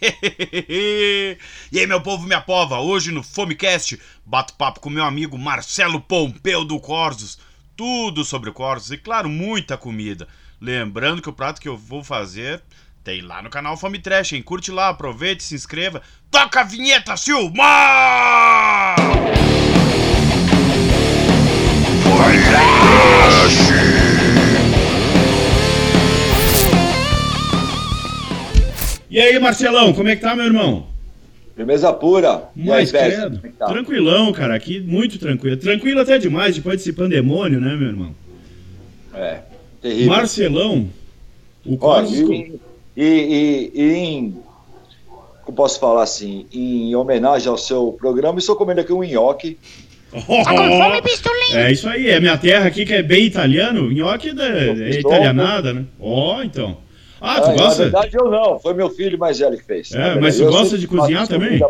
e aí, meu povo, minha pova, hoje no Fomecast, bato papo com meu amigo Marcelo Pompeu do Corsos. Tudo sobre o Corsos e, claro, muita comida. Lembrando que o prato que eu vou fazer tem lá no canal Fome Trash, hein? Curte lá, aproveite, se inscreva. Toca a vinheta, Silmar! E aí, Marcelão, como é que tá, meu irmão? Firmeza pura. Mais credo. É tá? Tranquilão, cara, aqui muito tranquilo. Tranquilo até demais depois desse pandemônio, né, meu irmão? É, terrível. Marcelão, o Corsos... E, e, e, e em, como posso falar assim, em homenagem ao seu programa, estou comendo aqui um nhoque. Oh, tá com fome, pistolinha? É isso aí, é minha terra aqui que é bem italiano, nhoque é, é italianada, né? Ó, oh, então... Ah, tu é, gosta? Na verdade, eu não. Foi meu filho mais velho que fez. É, mas tu gosta de cozinhar também?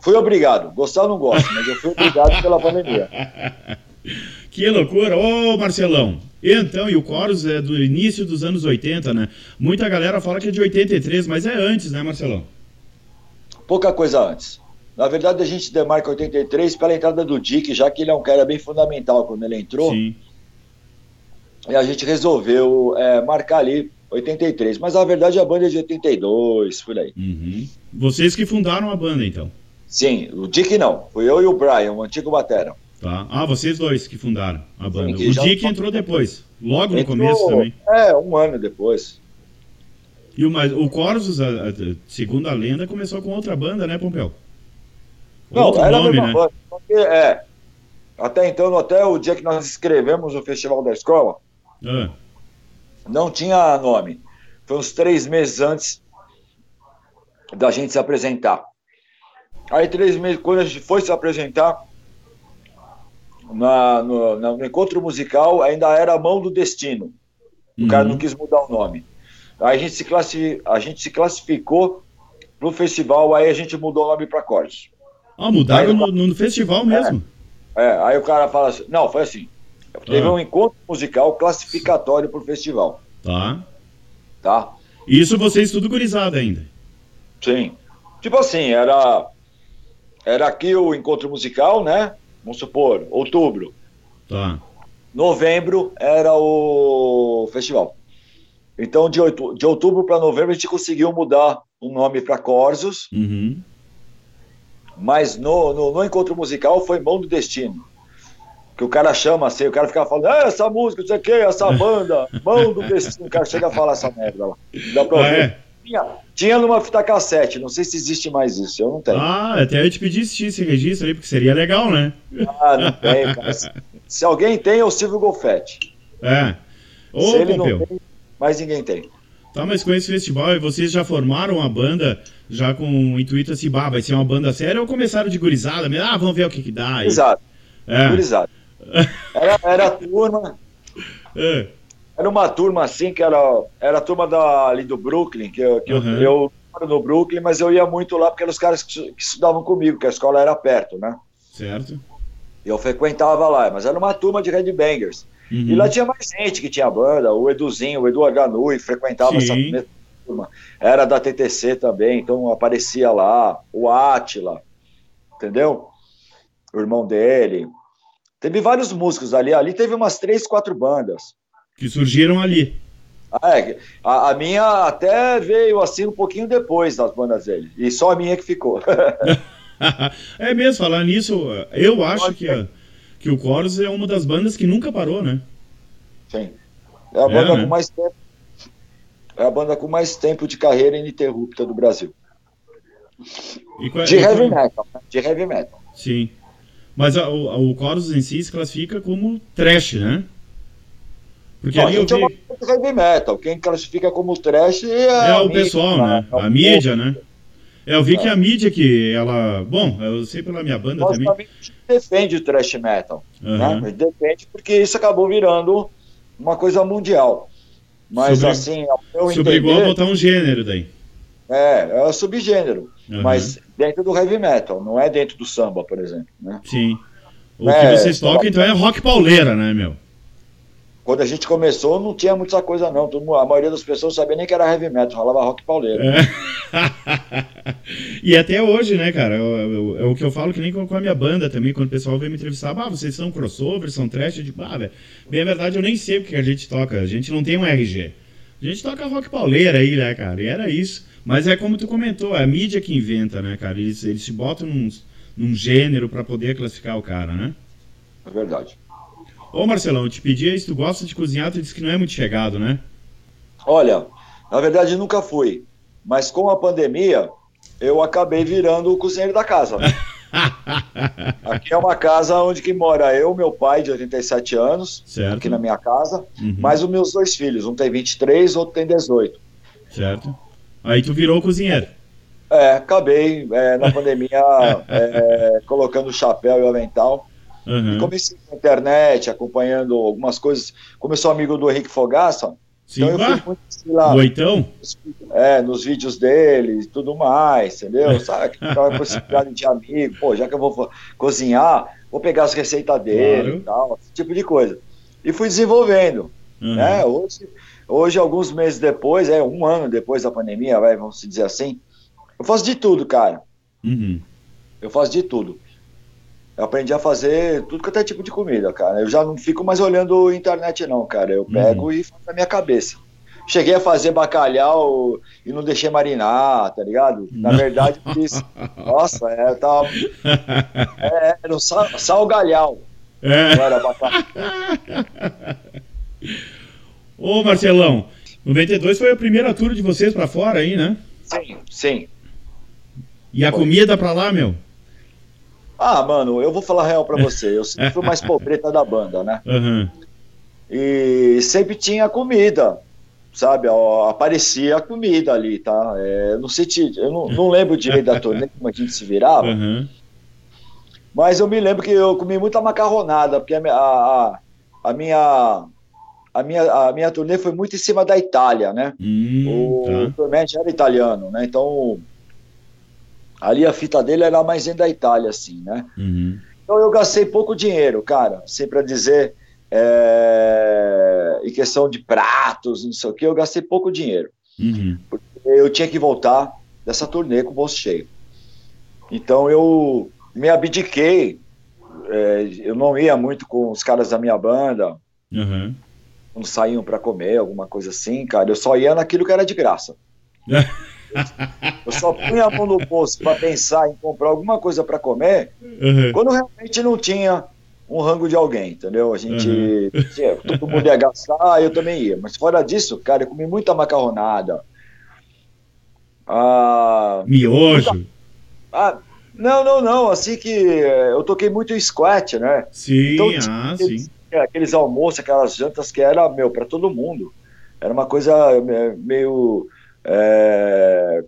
Fui obrigado. Gostar não gosto, mas eu fui obrigado pela pandemia. Que loucura. Ô, Marcelão. Então, e o Coros é do início dos anos 80, né? Muita galera fala que é de 83, mas é antes, né, Marcelão? Pouca coisa antes. Na verdade, a gente demarca 83 pela entrada do Dick, já que ele é um cara bem fundamental quando ele entrou. Sim. E a gente resolveu é, marcar ali 83. Mas a verdade a banda é de 82, por aí. Uhum. Vocês que fundaram a banda, então? Sim, o Dick não. Fui eu e o Brian, o antigo batera. Tá. Ah, vocês dois que fundaram a banda. Sim, o Dick entrou depois, logo entrou, no começo também. É, um ano depois. E o, o Corsos, segundo a lenda, começou com outra banda, né, Pompeu? Não, Outro era nome, a mesma né? banda. Porque, é, até então, até o dia que nós escrevemos o Festival da Escola, ah não tinha nome. Foi uns três meses antes da gente se apresentar. Aí, três meses, quando a gente foi se apresentar, na, no, no, encontro musical, ainda era a mão do destino. O uhum. cara não quis mudar o nome. Aí a gente se, classi, a gente se classificou pro festival, aí a gente mudou o nome para Cortes. Ah, mudaram no, no, festival mesmo? É, é, aí o cara fala assim, não, foi assim, Teve ah. um encontro musical classificatório para o festival. Tá. Tá. Isso vocês tudo gurizado ainda. Sim. Tipo assim, era era aqui o encontro musical, né? Vamos supor, outubro. Tá. Novembro era o festival. Então, de, de outubro para novembro, a gente conseguiu mudar o nome para Corsos. Uhum. Mas no, no, no, encontro musical foi Mão do Destino que o cara chama assim, o cara fica falando, ah, essa música, não sei o que, essa banda, mão do destino, o cara chega a falar essa merda lá. Dá pra ah, é? tinha, tinha numa fita cassete, não sei se existe mais isso, eu não tenho. Ah, até eu te pedi tinha esse registro aí, porque seria legal, né? Ah, não tem, cara. Se alguém tem, é o Silvio Golfetti. É. Ô, se ele Pompeu. não tem, mais ninguém tem. Tá, mas com esse festival, vocês já formaram a banda já com o intuito assim, bah, vai ser uma banda séria ou começaram de gurizada? Ah, vamos ver o que que dá. Gurizada. É. Gurizada. Era, era a turma. É. Era uma turma assim que era, era a turma da, ali do Brooklyn, que, eu, que uhum. eu, eu moro no Brooklyn, mas eu ia muito lá porque eram os caras que, que estudavam comigo, que a escola era perto, né? Certo. Eu frequentava lá, mas era uma turma de headbangers. Uhum. E lá tinha mais gente que tinha banda, o Eduzinho, o Edu Aganui frequentava Sim. essa turma. Era da TTC também, então aparecia lá, o Atila, entendeu? O irmão dele. Teve vários músicos ali. Ali teve umas três, quatro bandas. Que surgiram ali. Ah, é, a, a, minha até veio assim um pouquinho depois das bandas dele. E só a minha que ficou. é mesmo, falar nisso, eu acho que, a, que o Chorus é uma das bandas que nunca parou, né? Sim. É a é, banda é, né? com mais tempo. É a banda com mais tempo de carreira ininterrupta do Brasil. Qual, de heavy metal. Né? De heavy metal. Sim. Mas a, o, o Chorus em si se classifica como trash, né? Porque ali eu vi... é heavy metal. Quem classifica como trash é, é o mídia, pessoal, né? É a mídia, né? É, eu vi é. que a mídia que ela. Bom, eu sei pela minha banda Nós também. defende o thrash metal. Uhum. Né? Defende porque isso acabou virando uma coisa mundial. Mas Sobre... assim, eu Se obrigou a botar um gênero daí. É, é subgênero. Uhum. Mas dentro do heavy metal, não é dentro do samba, por exemplo. Né? Sim. O é, que vocês tocam, então, é rock pauleira, né, meu? Quando a gente começou, não tinha muita coisa, não. a maioria das pessoas sabia nem que era heavy metal, rolava rock pauleira. É. e até hoje, né, cara? É o que eu falo que nem com a minha banda também, quando o pessoal vem me entrevistar, ah, vocês são crossover, são trash, eu digo, ah, velho, bem a verdade eu nem sei o que a gente toca, a gente não tem um RG. A gente toca rock pauleira aí, né, cara? E era isso. Mas é como tu comentou, é a mídia que inventa, né, cara? Eles, eles se botam num, num gênero para poder classificar o cara, né? É verdade. Ô Marcelão, eu te pedi se tu gosta de cozinhar, tu disse que não é muito chegado, né? Olha, na verdade nunca fui. Mas com a pandemia, eu acabei virando o cozinheiro da casa. Né? aqui é uma casa onde que mora eu, meu pai de 87 anos, certo. aqui na minha casa, uhum. mais os meus dois filhos. Um tem 23, outro tem 18. Certo. Aí tu virou cozinheiro. É, acabei é, na pandemia é, colocando o chapéu e o avental. Uhum. E comecei na internet, acompanhando algumas coisas. Como eu sou amigo do Henrique Fogaça, Sim, então eu fui muito lá. Oitão? É, nos vídeos dele e tudo mais, entendeu? Sabe aquela possibilidade de amigo, pô, já que eu vou cozinhar, vou pegar as receitas dele claro. e tal, esse tipo de coisa. E fui desenvolvendo. Uhum. Né? Hoje, hoje, alguns meses depois, é um ano depois da pandemia, vai, vamos dizer assim, eu faço de tudo, cara. Uhum. Eu faço de tudo. Eu aprendi a fazer tudo que é tipo de comida, cara. Eu já não fico mais olhando internet, não, cara. Eu pego uhum. e faço na minha cabeça. Cheguei a fazer bacalhau e não deixei marinar, tá ligado? Na verdade, fiz. Nossa, é, tava. É, era um sal, salgalhau. É. Não era bacalhau. Ô, Marcelão, 92 foi a primeira tour de vocês para fora aí, né? Sim, sim. E a foi. comida para lá, meu? Ah, mano, eu vou falar real pra você. Eu sempre fui mais pobreta da banda, né? Uhum. E sempre tinha comida, sabe? Aparecia a comida ali, tá? É, não sei, eu não, não lembro direito da turnê, como a gente se virava. Uhum. Mas eu me lembro que eu comi muita macarronada, porque a, a, a minha a minha, a minha turnê foi muito em cima da Itália, né? Hum, o tá. era italiano, né? Então Ali a fita dele era mais dentro da Itália, assim, né? Uhum. Então eu gastei pouco dinheiro, cara, sempre a dizer, é... em questão de pratos, não sei o que, eu gastei pouco dinheiro. Uhum. Porque eu tinha que voltar dessa turnê com o bolso cheio. Então eu me abdiquei, é, eu não ia muito com os caras da minha banda, uhum. Quando saíam para comer, alguma coisa assim, cara, eu só ia naquilo que era de graça. Eu só punha a mão no bolso para pensar em comprar alguma coisa para comer uhum. quando realmente não tinha um rango de alguém, entendeu? A gente. Uhum. Tinha, todo mundo ia gastar, eu também ia. Mas fora disso, cara, eu comi muita macarronada. Ah, Miojo. Muita, ah, não, não, não. Assim que eu toquei muito squat, né? Sim, então, ah, aqueles, sim. Aqueles almoços, aquelas jantas que era, meu, para todo mundo. Era uma coisa meio é,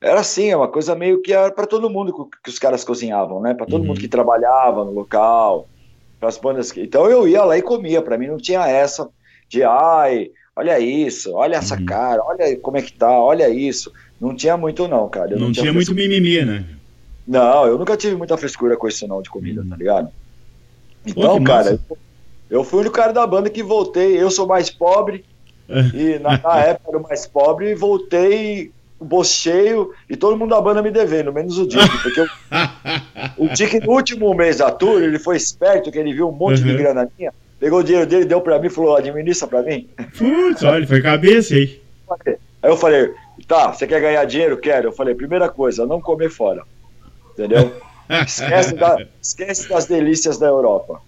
era assim, é uma coisa meio que era para todo mundo que os caras cozinhavam, né? Para todo uhum. mundo que trabalhava no local, para as bandas. Que... Então eu ia lá e comia. Para mim não tinha essa de ai, olha isso, olha essa uhum. cara, olha como é que tá, olha isso. Não tinha muito não, cara. não, não, tinha, tinha muito mimimi, né? Não, eu nunca tive muita frescura com isso não de comida, uhum. tá ligado? Então, Pô, cara, eu, eu fui o único cara da banda que voltei. Eu sou mais pobre, e na, na época era o mais pobre e voltei o bolso cheio e todo mundo da banda me devendo, menos o Dick, porque eu, o Dick no último mês da tour, ele foi esperto, que ele viu um monte uhum. de grana minha, pegou o dinheiro dele, deu pra mim e falou, administra pra mim. Putz, olha, foi cabeça aí. Aí eu falei, tá, você quer ganhar dinheiro? Quero. Eu falei, primeira coisa, não comer fora, entendeu? Esquece, da, esquece das delícias da Europa.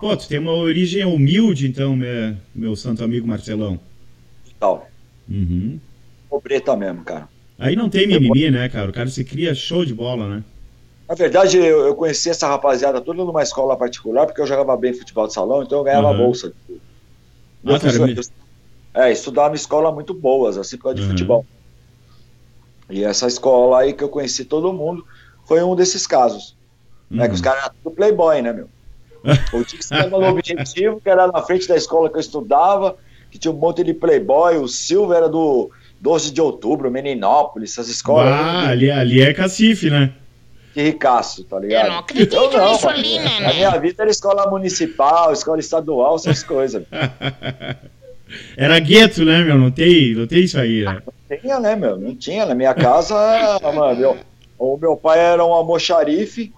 Pô, tu tem uma origem humilde, então, meu, meu santo amigo Marcelão tal. Uhum. Pobreta mesmo, cara. Aí não tem mimimi, né, cara? O cara se cria show de bola, né? Na verdade, eu, eu conheci essa rapaziada toda numa escola particular, porque eu jogava bem futebol de salão, então eu ganhava uhum. bolsa. Ah, cara, me... É, estudava em escola muito boas, assim, por causa de uhum. futebol. E essa escola aí que eu conheci todo mundo foi um desses casos. Uhum. Né, que os uhum. caras eram tudo playboy, né, meu? Eu tinha que ser no objetivo, que era na frente da escola que eu estudava, que tinha um monte de playboy, o Silva era do 12 de outubro, Meninópolis, essas escolas. Ah, ali, ali é cacife, né? Que ricaço, tá ligado? Eu não acredito eu não, nisso ali, né? A minha vida era escola municipal, escola estadual, essas coisas. Era gueto, né, meu? Não tem, não tem isso aí, né? Não tinha, né, meu? Não tinha. Na minha casa, mano, eu, O meu pai era um almoxarife,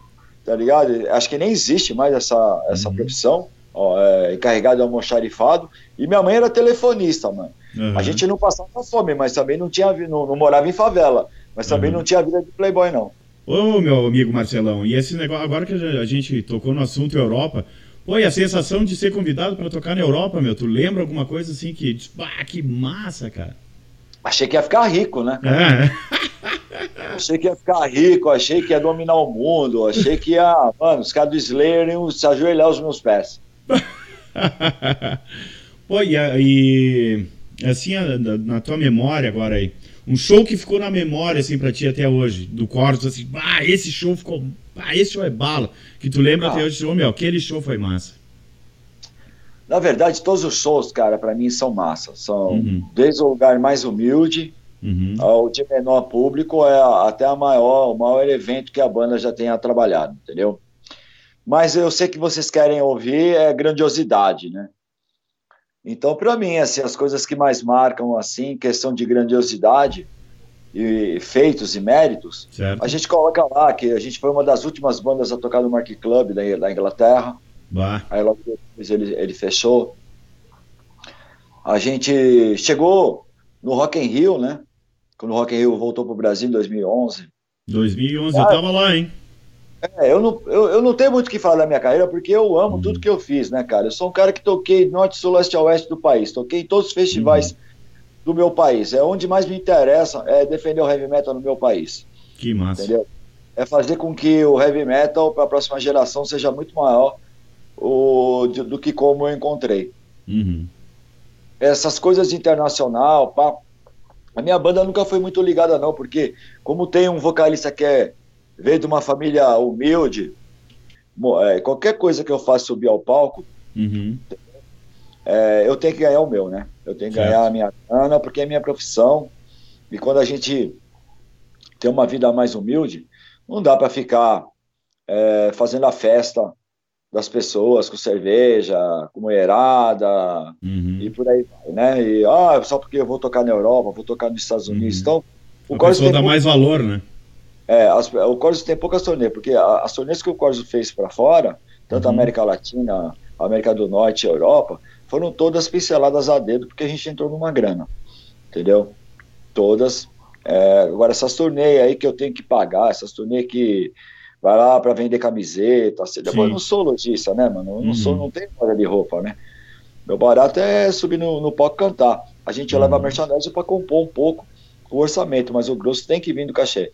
tá ligado? Acho que nem existe mais essa, essa uhum. profissão, ó, é, encarregado de almoxarifado. E minha mãe era telefonista, mano. Uhum. A gente não passava fome, mas também não tinha, não, não morava em favela, mas também uhum. não tinha vida de playboy, não. Ô, meu amigo Marcelão, e esse negócio, agora que a gente tocou no assunto Europa, pô, e a sensação de ser convidado para tocar na Europa, meu, tu lembra alguma coisa assim que, ah, que massa, cara? Achei que ia ficar rico, né? É. achei que ia ficar rico, achei que ia dominar o mundo, achei que ia, mano, os caras do Slayer iam se ajoelhar aos meus pés. pô, e, e assim, na tua memória agora aí, um show que ficou na memória, assim, pra ti até hoje, do Cortes, assim, ah, esse show ficou, ah, esse show é bala, que tu lembra ah. até hoje, oh, meu, aquele show foi massa. Na verdade, todos os shows, cara, para mim são massa. São uhum. desde o lugar mais humilde uhum. ao de menor público, é até a maior, o maior evento que a banda já tenha trabalhado, entendeu? Mas eu sei que vocês querem ouvir é grandiosidade, né? Então, para mim, assim, as coisas que mais marcam, assim, questão de grandiosidade e feitos e méritos, certo. a gente coloca lá que a gente foi uma das últimas bandas a tocar no Mark Club da, da Inglaterra. Bah. Aí logo depois ele, ele fechou. A gente chegou no Rock in Rio, né? Quando o Rock in Rio voltou para o Brasil em 2011. 2011, ah, eu tava lá, hein? É, eu não, eu, eu não tenho muito o que falar da minha carreira, porque eu amo uhum. tudo que eu fiz, né, cara? Eu sou um cara que toquei norte, sul, leste oeste do país, toquei em todos os festivais uhum. do meu país. É onde mais me interessa é defender o heavy metal no meu país. Que massa. Entendeu? É fazer com que o heavy metal para a próxima geração seja muito maior o, do, do que como eu encontrei. Uhum. Essas coisas de internacional, pá, a minha banda nunca foi muito ligada, não, porque como tem um vocalista que é veio de uma família humilde, é, qualquer coisa que eu faça subir ao palco, uhum. é, eu tenho que ganhar o meu, né? Eu tenho que certo. ganhar a minha grana, porque é minha profissão. E quando a gente tem uma vida mais humilde, não dá para ficar é, fazendo a festa das pessoas com cerveja, com mulherada uhum. e por aí vai, né? E ah, só porque eu vou tocar na Europa, vou tocar nos Estados Unidos. Uhum. Então, o a pessoa dá mais valor, né? É, as, o Corso tem poucas turnês, porque as turnês que o Corso fez para fora, tanto uhum. América Latina, América do Norte e Europa, foram todas pinceladas a dedo, porque a gente entrou numa grana, entendeu? Todas. É, agora, essas turnês aí que eu tenho que pagar, essas turnês que vai lá para vender camiseta, assim, eu não sou lojista, né, mano? Eu não, uhum. sou, não tenho loja de roupa, né? Meu barato é subir no, no palco cantar. A gente uhum. leva merchandising para compor um pouco o orçamento, mas o grosso tem que vir do cachê.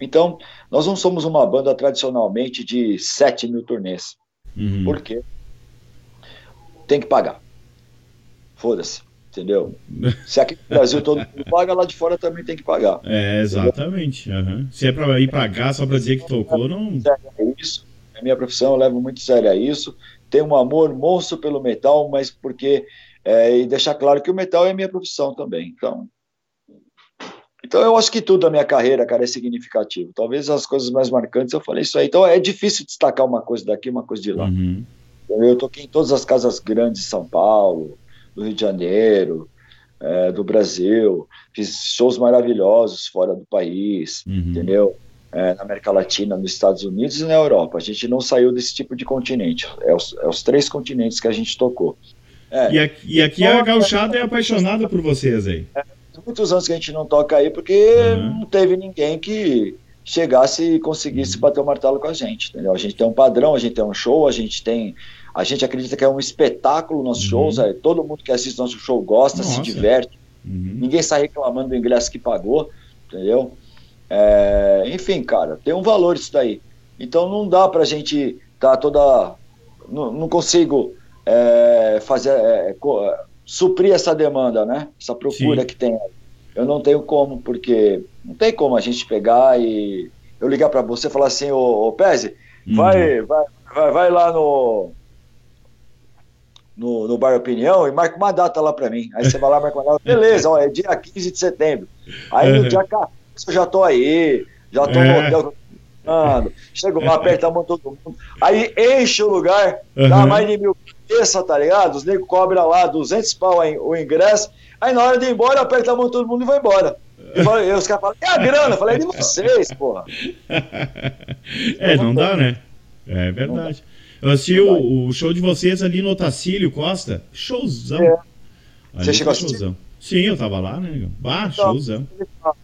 Então, nós não somos uma banda tradicionalmente de 7 mil turnês. Uhum. Por quê? Tem que pagar. Foda-se, entendeu? Se aqui no Brasil todo mundo paga, lá de fora também tem que pagar. É, exatamente. Uhum. Se é para ir pagar só para dizer que tocou, não. É isso. É minha profissão, eu levo muito sério a isso. Tenho um amor monstro pelo metal, mas porque. É, e deixar claro que o metal é minha profissão também. Então, então eu acho que tudo da minha carreira, cara, é significativo. Talvez as coisas mais marcantes eu falei isso aí. Então é difícil destacar uma coisa daqui, uma coisa de lá. Uhum. Eu toquei em todas as casas grandes de São Paulo, do Rio de Janeiro, é, do Brasil. Fiz shows maravilhosos fora do país, uhum. entendeu? É, na América Latina, nos Estados Unidos e na Europa. A gente não saiu desse tipo de continente. É os, é os três continentes que a gente tocou. É. E, aqui, e aqui a gauchada é apaixonada por vocês aí. É, muitos anos que a gente não toca aí, porque uhum. não teve ninguém que chegasse e conseguisse uhum. bater o martelo com a gente, entendeu? A gente tem um padrão, a gente tem um show, a gente tem... A gente acredita que é um espetáculo nossos uhum. shows, é, todo mundo que assiste nosso show gosta, Nossa. se diverte, uhum. ninguém sai reclamando do ingresso que pagou, entendeu? É, enfim, cara, tem um valor isso daí. Então não dá pra gente tá toda... Não, não consigo é, fazer... É, suprir essa demanda, né? Essa procura Sim. que tem. Eu não tenho como, porque não tem como a gente pegar e eu ligar para você e falar assim, ô, ô Pese, uhum. vai, vai, vai, vai lá no, no, no Bar Opinião e marca uma data lá para mim. Aí você vai lá, marca uma data, beleza, ó, é dia 15 de setembro. Aí no dia 14 eu já tô aí, já tô no é. hotel chego lá, aperta a mão todo mundo. Aí enche o lugar, uhum. dá mais de mil cabeça, tá ligado? Os negros cobram lá 200 pau o ingresso. Aí na hora de ir embora, aperta a mão todo mundo e vai embora. E, falei, os caras falam, e a grana? Eu falei, é de vocês, porra. É, não dá, né? É verdade. Eu assisti o, o, show de vocês ali no Otacílio Costa. Showzão. É. Você chegou a assistir? Sim, eu tava lá, né? Bah, então, showzão.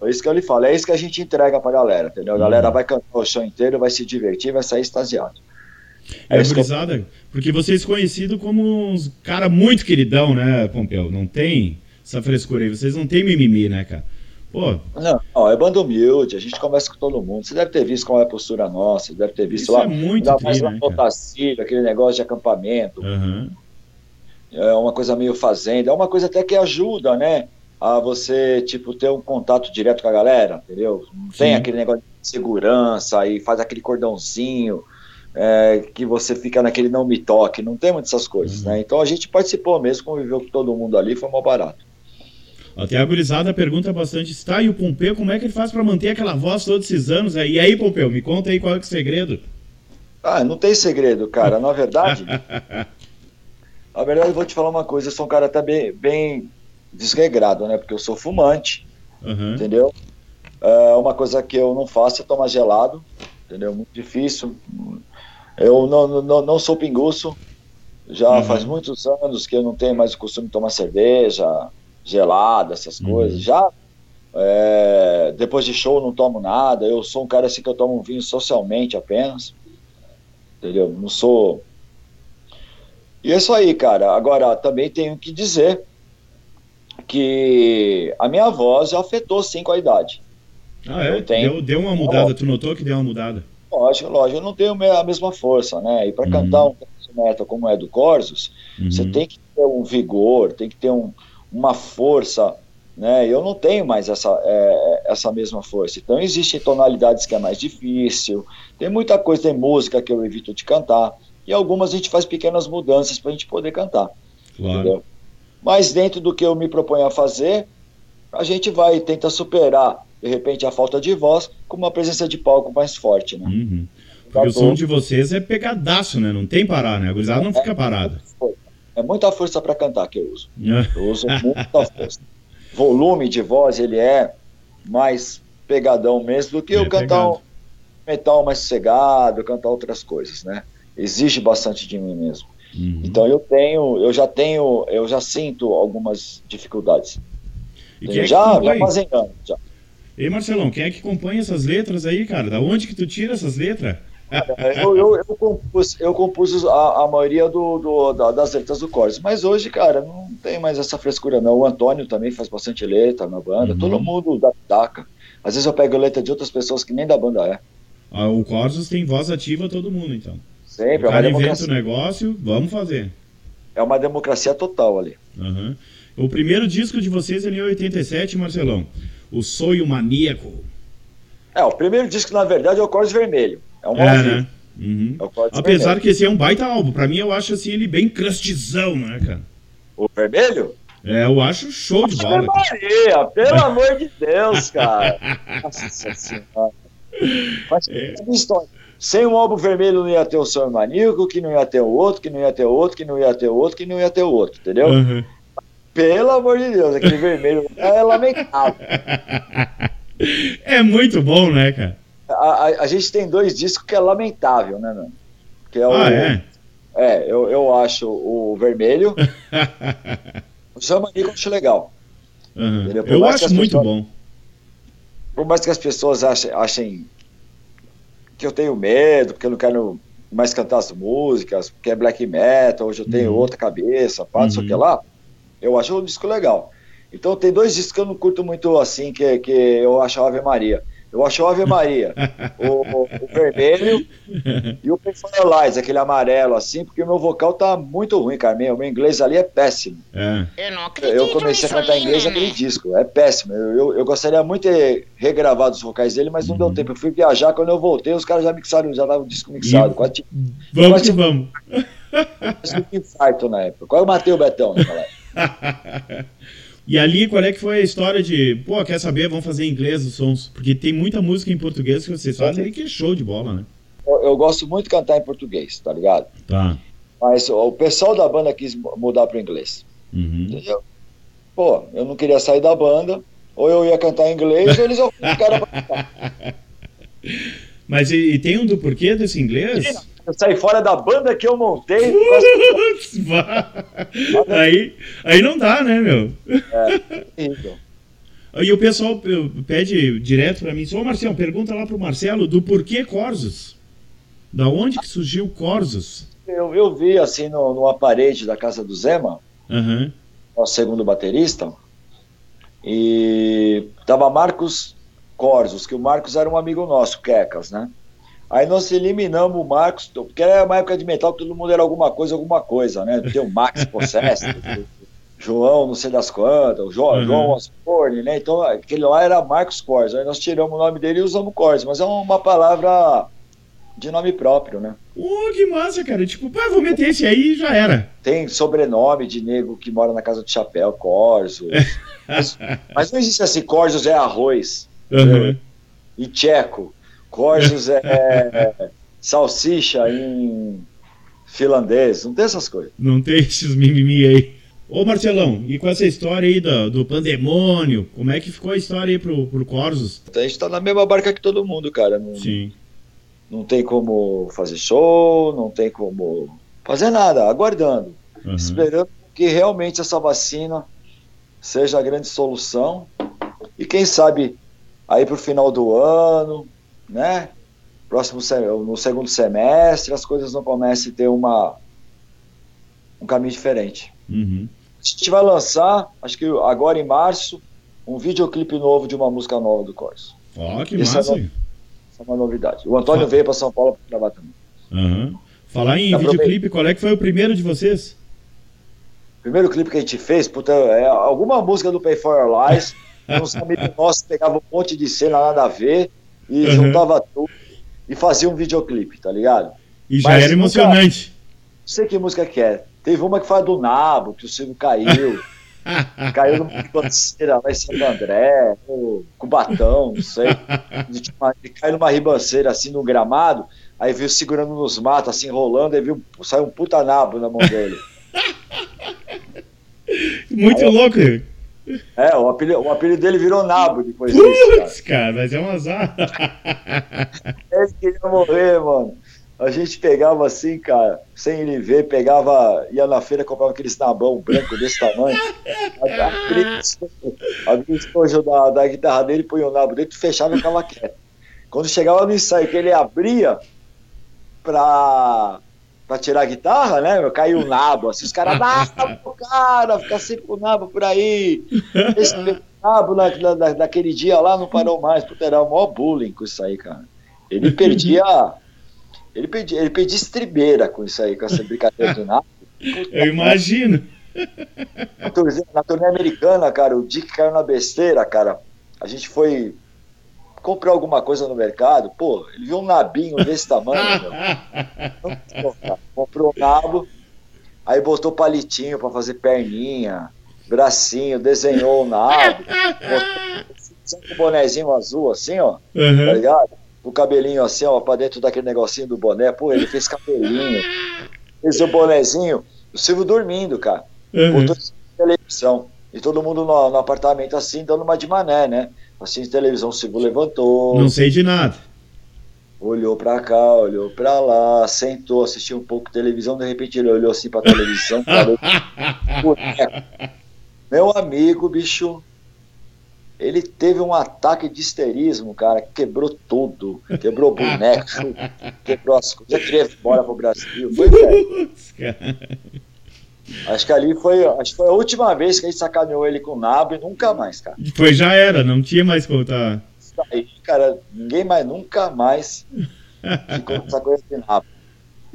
É isso que eu lhe falo, é isso que a gente entrega pra galera, entendeu? A galera uhum. vai cantar o show inteiro, vai se divertir, vai sair extasiado. É, é eu... porque vocês conhecidos como uns cara muito queridão, né, Pompeu? Não tem essa frescura aí, vocês não tem mimimi, né, cara? Pô. Não, não, é banda humilde, a gente conversa com todo mundo. Você deve ter visto qual é a postura nossa, deve ter visto Isso lá. É muito mais tri, né, Otacílio, aquele negócio de acampamento. Uhum. É uma coisa meio fazenda, é uma coisa até que ajuda, né? A você, tipo, ter um contato direto com a galera, entendeu? Não tem aquele negócio de segurança e faz aquele cordãozinho. É, que você fica naquele não me toque, não tem muitas essas coisas, uhum. né? Então a gente participou mesmo, conviveu com todo mundo ali, foi mal barato. Até a gurizada pergunta bastante, está e o Pompeu, como é que ele faz para manter aquela voz todos esses anos? E aí, Pompeu, me conta aí qual é o segredo. Ah, não tem segredo, cara. Na verdade, na verdade, eu vou te falar uma coisa, eu sou um cara até bem, bem desregrado, né? Porque eu sou fumante, uhum. entendeu? É uma coisa que eu não faço é tomar gelado, entendeu? Muito difícil. Eu não, não, não sou pinguço, já uhum. faz muitos anos que eu não tenho mais o costume de tomar cerveja, gelada, essas uhum. coisas. Já é, depois de show não tomo nada. Eu sou um cara assim que eu tomo um vinho socialmente apenas. Entendeu? Não sou. E é isso aí, cara. Agora, também tenho que dizer que a minha voz já afetou sim com a idade. Ah, é? Tenho... Deu, deu uma mudada. Tu notou que deu uma mudada? Lógico, lógico. Eu não tenho a mesma força, né? E para uhum. cantar um metal como é do Corsos, uhum. você tem que ter um vigor, tem que ter um, uma força, né? Eu não tenho mais essa, é, essa mesma força. Então existem tonalidades que é mais difícil, tem muita coisa, tem música que eu evito de cantar, e algumas a gente faz pequenas mudanças para a gente poder cantar. Claro. Entendeu? Mas dentro do que eu me proponho a fazer, a gente vai tentar superar, de repente, a falta de voz com uma presença de palco mais forte, né? Uhum. Porque o som de vocês é pegadaço, né? Não tem parar, né? A gurizada não fica parada. É, é muita força para cantar que eu uso. Eu uso muita força. Volume de voz, ele é mais pegadão mesmo do que é, eu cantar um metal mais sossegado, cantar outras coisas, né? Exige bastante de mim mesmo. Uhum. Então eu tenho, eu já tenho, eu já sinto algumas dificuldades. E quem é já, já fazem anos, já. Ei, Marcelão, quem é que compõe essas letras aí, cara? Da onde que tu tira essas letras? Eu, eu, eu, compus, eu compus a, a maioria do, do da, das letras do Cortes, mas hoje, cara, não tem mais essa frescura, não. O Antônio também faz bastante letra na banda, uhum. todo mundo da taca. Às vezes eu pego letra de outras pessoas que nem da banda é. Ah, o Corsos tem voz ativa todo mundo, então. Sempre, o cara é uma inventa o negócio, vamos fazer. É uma democracia total ali. Uhum. O primeiro disco de vocês é em 87, Marcelão. O Sonho Maníaco. É, o primeiro disco, na verdade, é o Cortes Vermelho. É um é, né? Uhum. É Apesar que esse é um baita álbum. Pra mim, eu acho assim ele bem crustzão, né, cara? O vermelho? É, eu acho show de bola. Maria, pelo amor de Deus, cara. Nossa senhora. Mas, é. Sem o álbum vermelho não ia ter o Sonho Maníaco, que não ia ter o outro, que não ia ter o outro, que não ia ter o outro, que não ia ter o outro, entendeu? Uhum. Pelo amor de Deus, aquele vermelho é lamentável. É muito bom, né, cara? A, a, a, gente tem dois discos que é lamentável, né, mano? Que é ah, o, é? É, eu, eu acho o vermelho. o Xamanico eu acho legal. Uhum. Eu acho muito pessoas, bom. Por mais que as pessoas achem, achem que eu tenho medo, porque eu não quero mais cantar as músicas, porque é black metal, hoje eu tenho uhum. outra cabeça, pá, não sei o que uhum. lá, eu acho o disco legal. Então tem dois discos que eu não curto muito assim, que, que eu acho Ave Maria. Eu acho o Ave Maria, o, o, o, vermelho e o Paralyze, aquele amarelo assim, porque o meu vocal tá muito ruim, cara. Meu, meu inglês ali é péssimo. É. Eu não acredito Eu comecei a cantar inglês né? naquele disco, é péssimo. Eu, eu, eu, gostaria muito de ter regravado os vocais dele, mas não uhum. deu tempo. Eu fui viajar, quando eu voltei, os caras já mixaram, já tava o disco mixado. E... Quase, vamos quase, que vamos. Quase um infarto na época. Quase matei o Betão naquela época. E ali, qual é que foi a história de, pô, quer saber, vamos fazer em inglês os sons? Porque tem muita música em português que vocês fazem que é show de bola, né? Eu, eu, gosto muito de cantar em português, tá ligado? Tá. Mas o pessoal da banda quis mudar para inglês. Uhum. Entendeu? Pô, eu não queria sair da banda, ou eu ia cantar em inglês, ou eles iam ficar pra cantar. Mas e, e, tem um do porquê desse inglês? Eu saí fora da banda que eu montei. aí, aí não dá, né, meu? É, então. E o pessoal pede direto para mim, ô Marcelo, pergunta lá pro Marcelo do porquê Corsos. Da onde que surgiu Corsos? Eu, eu vi assim no, numa parede da casa do Zema, uhum. o segundo baterista, e tava Marcos Corsos, que o Marcos era um amigo nosso, Quecas, né? Aí nós eliminamos o Marcos, porque era uma época de metal que todo mundo era alguma coisa, alguma coisa, né? Tem o Max Possessed, João, não sei das quantas, o João, uhum. João Osborne, né? Então aquele lá era Marcos Kors. Aí nós tiramos o nome dele e usamos Kors, mas é uma palavra de nome próprio, né? Oh, que massa, cara. Tipo, pá, vou meter esse aí e já era. Tem sobrenome de nego que mora na casa do chapéu, Corsos. mas, mas, não existe assim, Corsos é arroz. Uhum. E tcheco. Corsos é, é salsicha em finlandês. Não tem essas coisas. Não tem esses mimimi aí. Ô Marcelão, e com essa história aí do, do pandemônio, como é que ficou a história aí pro, pro Corsos? A gente tá na mesma barca que todo mundo, cara. Não, Sim. Não tem como fazer show, não tem como fazer nada, aguardando. Uhum. Esperando que realmente essa vacina seja a grande solução. E quem sabe aí pro final do ano, né? Próximo no segundo semestre, as coisas não comecem a ter uma, um caminho diferente. Uhum. A gente vai lançar, acho que agora em março, um videoclipe novo de uma música nova do Corso. Ó, oh, que Isso massa! É, no... é uma novidade. O Antônio Fala. veio para São Paulo para gravar também. Uhum. Falar em videoclipe, qual é que foi o primeiro de vocês? O primeiro clipe que a gente fez, puta, é alguma música do Pay for Your Lies. uns amigos nossos pegavam um monte de cena nada a ver e uhum. juntava tudo e fazia um videoclipe, tá ligado? E já Mas, era emocionante. Nunca, não sei que música que é. Teve uma que foi a do Nabo, que o Silvio caiu. caiu numa ribanceira lá em Santo André, com Cubatão, não sei. Ele caiu numa ribanceira assim no gramado, aí viu segurando nos matos, assim, rolando, aí viu, saiu um puta nabo na mão dele. Muito aí, louco. É, o apelido, o apelido dele virou nabo depois Puts, disso. Putz, cara. cara, mas é um azar. Ele queria morrer, mano. A gente pegava assim, cara, sem ele ver, pegava, ia na feira, comprava aqueles nabão branco desse tamanho, abria o estojo da, da guitarra dele, punha o nabo dentro, fechava e ficava quieto. Quando chegava no ensaio, que ele abria pra, pra tirar a guitarra, né, caiu o nabo, assim, os caras, ah, cara, fica sempre com o nabo por aí. Esse nabo na, na, naquele dia lá não parou mais, porque era o maior bullying com isso aí, cara. Ele perdia ele pedia, ele pedia estribeira com isso aí, com essa brincadeira do nada. Eu imagino. Na turnê, na turnê americana, cara, o Dick caiu na besteira, cara. A gente foi comprar alguma coisa no mercado, pô, ele viu um nabinho desse tamanho, meu. Comprou um nabo, aí botou palitinho para fazer perninha, bracinho, desenhou o nabo, botou um bonezinho azul assim, ó, uhum. tá ligado? o cabelinho assim, ó, pra dentro daquele negocinho do boné. Pô, ele fez cabelinho, fez o bonezinho. O Silvio dormindo, cara. Uhum. Botou televisão. E todo mundo no, no, apartamento assim, dando uma de mané, né? Assim, de televisão, o Silvio levantou. Não sei de nada. Olhou pra cá, olhou pra lá, sentou, assistiu um pouco de televisão, de repente ele olhou assim pra televisão. Falou, Meu amigo, bicho, ele teve um ataque de histerismo, cara, quebrou tudo. Quebrou boneco, quebrou as coisas, ir embora pro Brasil. Foi, velho. Acho que ali foi, acho que foi a última vez que a gente sacaneou ele com o nabo e nunca mais, cara. Depois já era, não tinha mais como tá. Isso aí, cara, ninguém mais, nunca mais ficou com essa coisa de nabo.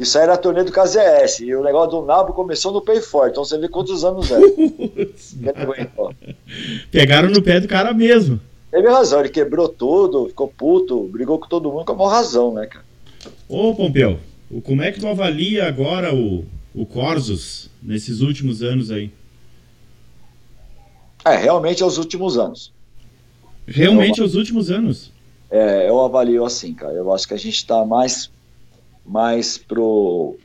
Isso aí era a turnê do KZS. E o negócio do Nabo começou no Pay For. Então você vê quantos anos é. Pegaram no pé do cara mesmo. Teve razão, ele quebrou tudo, ficou puto, brigou com todo mundo com a maior razão, né, cara? Ô, Pompeu, como é que tu avalia agora o, o Corsos nesses últimos anos aí? É, realmente é os últimos anos. Realmente eu, é os últimos anos? É, eu avalio assim, cara. Eu acho que a gente está mais mais pro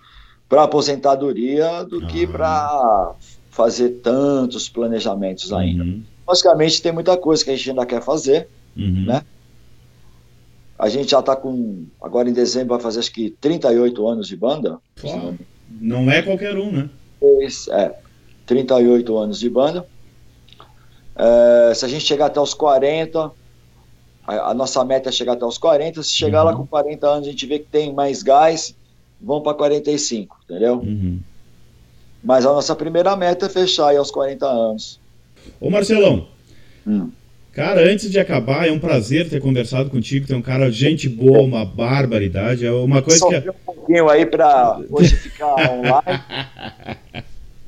para aposentadoria do ah. que para fazer tantos planejamentos ainda. Uhum. logicamente tem muita coisa que a gente ainda quer fazer, uhum. né? A gente já está com, agora em dezembro vai fazer acho que 38 anos de banda. Pô, não é qualquer um, né? É, 38 anos de banda. É, se a gente chegar até os 40, a, a, nossa meta é chegar até os 40. Se chegar uhum. lá com 40 anos, a gente vê que tem mais gás, vão para 45, entendeu? Uhum. Mas a nossa primeira meta é fechar aí aos 40 anos. Ô Marcelão, hum. Cara, antes de acabar, é um prazer ter conversado contigo. Tem um cara, gente boa, uma barbaridade. É uma coisa Só que. um pouquinho aí para hoje ficar online.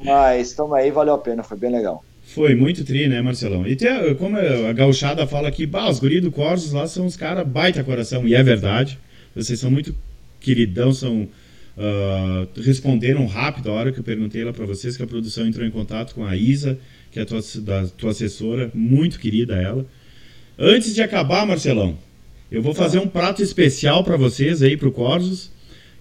Mas estamos aí, valeu a pena, foi bem legal. Foi muito tri, né, Marcelão? E tem, como a gauchada fala aqui, bah, os guris do Corsos lá são os caras baita coração, e é verdade. Vocês são muito queridão, são uh, responderam rápido a hora que eu perguntei lá para vocês que a produção entrou em contato com a Isa, que é a tua, da tua assessora, muito querida ela. Antes de acabar, Marcelão, eu vou fazer um prato especial para vocês aí pro Corsos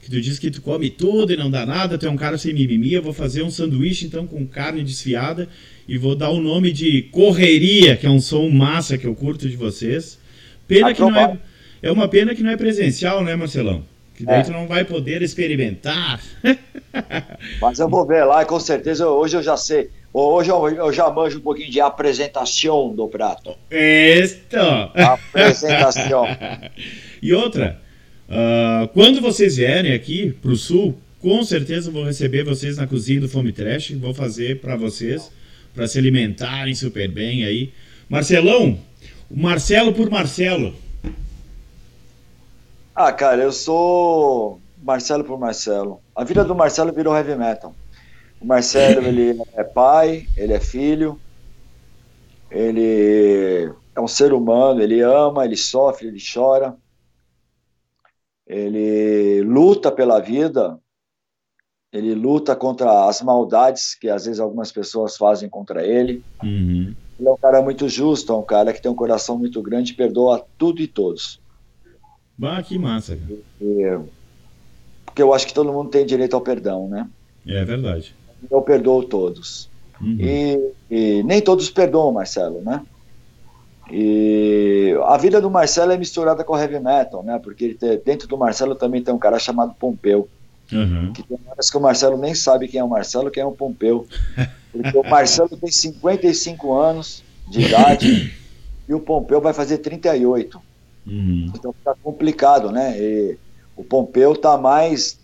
que tu diz que tu come tudo e não dá nada, tu é um cara sem mimimi, eu vou fazer um sanduíche então com carne desfiada e vou dar o nome de Correria, que é um som massa que eu curto de vocês. Pena que não é é uma pena que não é presencial, né, Marcelão? Que daí é. tu não vai poder experimentar. Mas eu vou ver lá, com certeza hoje eu já sei. Hoje eu, eu já manjo um pouquinho de apresentação do prato. Isto! Apresentação. e outra, Uh, quando vocês vierem aqui para o sul, com certeza vou receber vocês na cozinha do Fome Trash. Vou fazer para vocês, para se alimentarem super bem aí. Marcelão, Marcelo por Marcelo. Ah, cara, eu sou Marcelo por Marcelo. A vida do Marcelo virou heavy metal. O Marcelo, ele é pai, ele é filho, ele é um ser humano, ele ama, ele sofre, ele chora ele luta pela vida, ele luta contra as maldades que às vezes algumas pessoas fazem contra ele. Uhum. Ele é um cara muito justo, é um cara que tem um coração muito grande, perdoa tudo e todos. Bah, que massa. E, porque eu acho que todo mundo tem direito ao perdão, né? É verdade. Eu perdoo todos. Uhum. E, e nem todos perdoam, Marcelo, né? E a vida do Marcelo é misturada com o heavy metal, né? Porque tem, dentro do Marcelo também tem um cara chamado Pompeu. Uhum. Que tem horas que o Marcelo nem sabe quem é o Marcelo, quem é o Pompeu. Porque o Marcelo tem 55 anos de idade e o Pompeu vai fazer 38. Uhum. Então fica complicado, né? E o Pompeu tá mais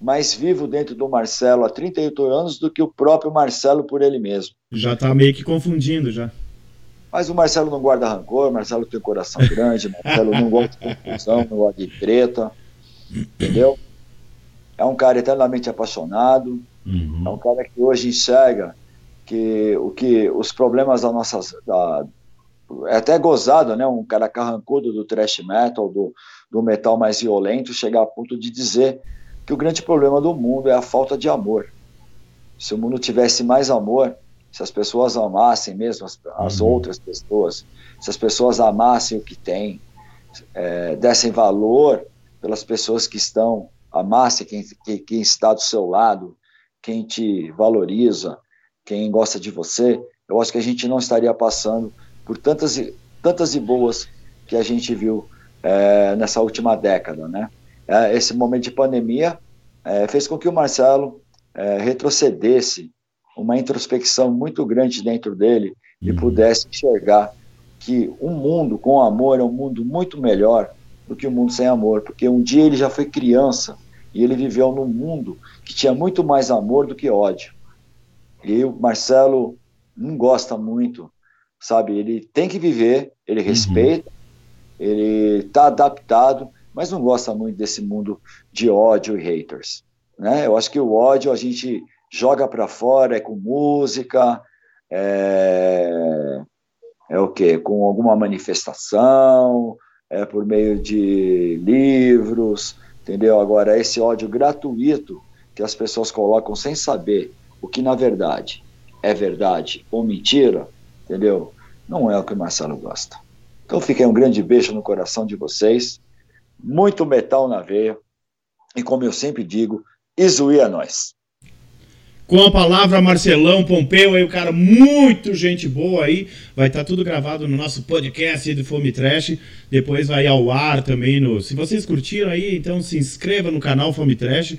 mais vivo dentro do Marcelo há 38 anos do que o próprio Marcelo por ele mesmo. Já tá meio que confundindo já. Mas o Marcelo não guarda rancor, o Marcelo tem um coração grande, o Marcelo não gosta de confusão, não gosta de treta, entendeu? É um cara eternamente apaixonado, uhum. é um cara que hoje enxerga que o que os problemas da nossa da, é até gozado, né? Um cara carrancudo do thrash metal, do, do metal mais violento, chegar a ponto de dizer que o grande problema do mundo é a falta de amor. Se o mundo tivesse mais amor, se as pessoas amassem mesmo as, as uhum. outras pessoas, se as pessoas amassem o que têm, é, dessem valor pelas pessoas que estão, amassem quem, quem, quem está do seu lado, quem te valoriza, quem gosta de você, eu acho que a gente não estaria passando por tantas e, tantas e boas que a gente viu é, nessa última década, né? É, esse momento de pandemia é, fez com que o Marcelo é, retrocedesse uma introspecção muito grande dentro dele e uhum. pudesse enxergar que um mundo com amor é um mundo muito melhor do que um mundo sem amor, porque um dia ele já foi criança e ele viveu num mundo que tinha muito mais amor do que ódio. E o Marcelo não gosta muito, sabe? Ele tem que viver, ele uhum. respeita, uhum. ele está adaptado, mas não gosta muito desse mundo de ódio e haters. Né? Eu acho que o ódio a gente joga para fora, é com música, é, é o quê? Com alguma manifestação, é por meio de livros, entendeu? Agora, esse ódio gratuito que as pessoas colocam sem saber o que na verdade é verdade ou mentira, entendeu? Não é o que o Marcelo gosta. Então fiquei um grande beijo no coração de vocês, muito metal na veia, e como eu sempre digo, Izuí é nós. com a palavra Marcelão Pompeu, aí o cara muito gente boa aí. Vai estar tá tudo gravado no nosso podcast do Fome Trash. Depois vai ao ar também no. Se vocês curtiram aí, então se inscreva no canal Fome Trash.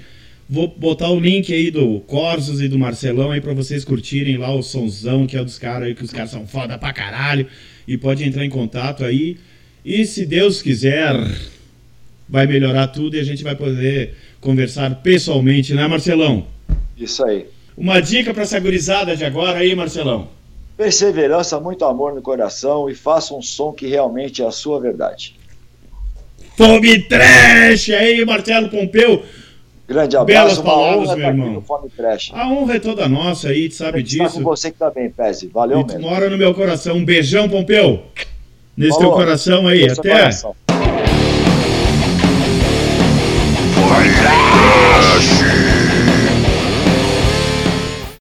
Vou botar o link aí do Corsos e do Marcelão aí para vocês curtirem lá o sonzão que é dos caras aí, que os caras são foda pra caralho. E pode entrar em contato aí. E se Deus quiser, vai melhorar tudo e a gente vai poder conversar pessoalmente, né, Marcelão? Isso aí. Uma dica para essa gurizada de agora aí, Marcelão. Perseverança, muito amor no coração e faça um som que realmente é a sua verdade. Fome Trash! Aí, Marcelo Pompeu. Grande abraço, Belas palavras, meu irmão. Fome Trash. A honra é toda nossa aí, tu sabe disso. Está com você que tá bem, Pese. Valeu e mesmo. mora no meu coração. Um beijão, Pompeu. Nesse Falou. teu coração aí. Até. Coração.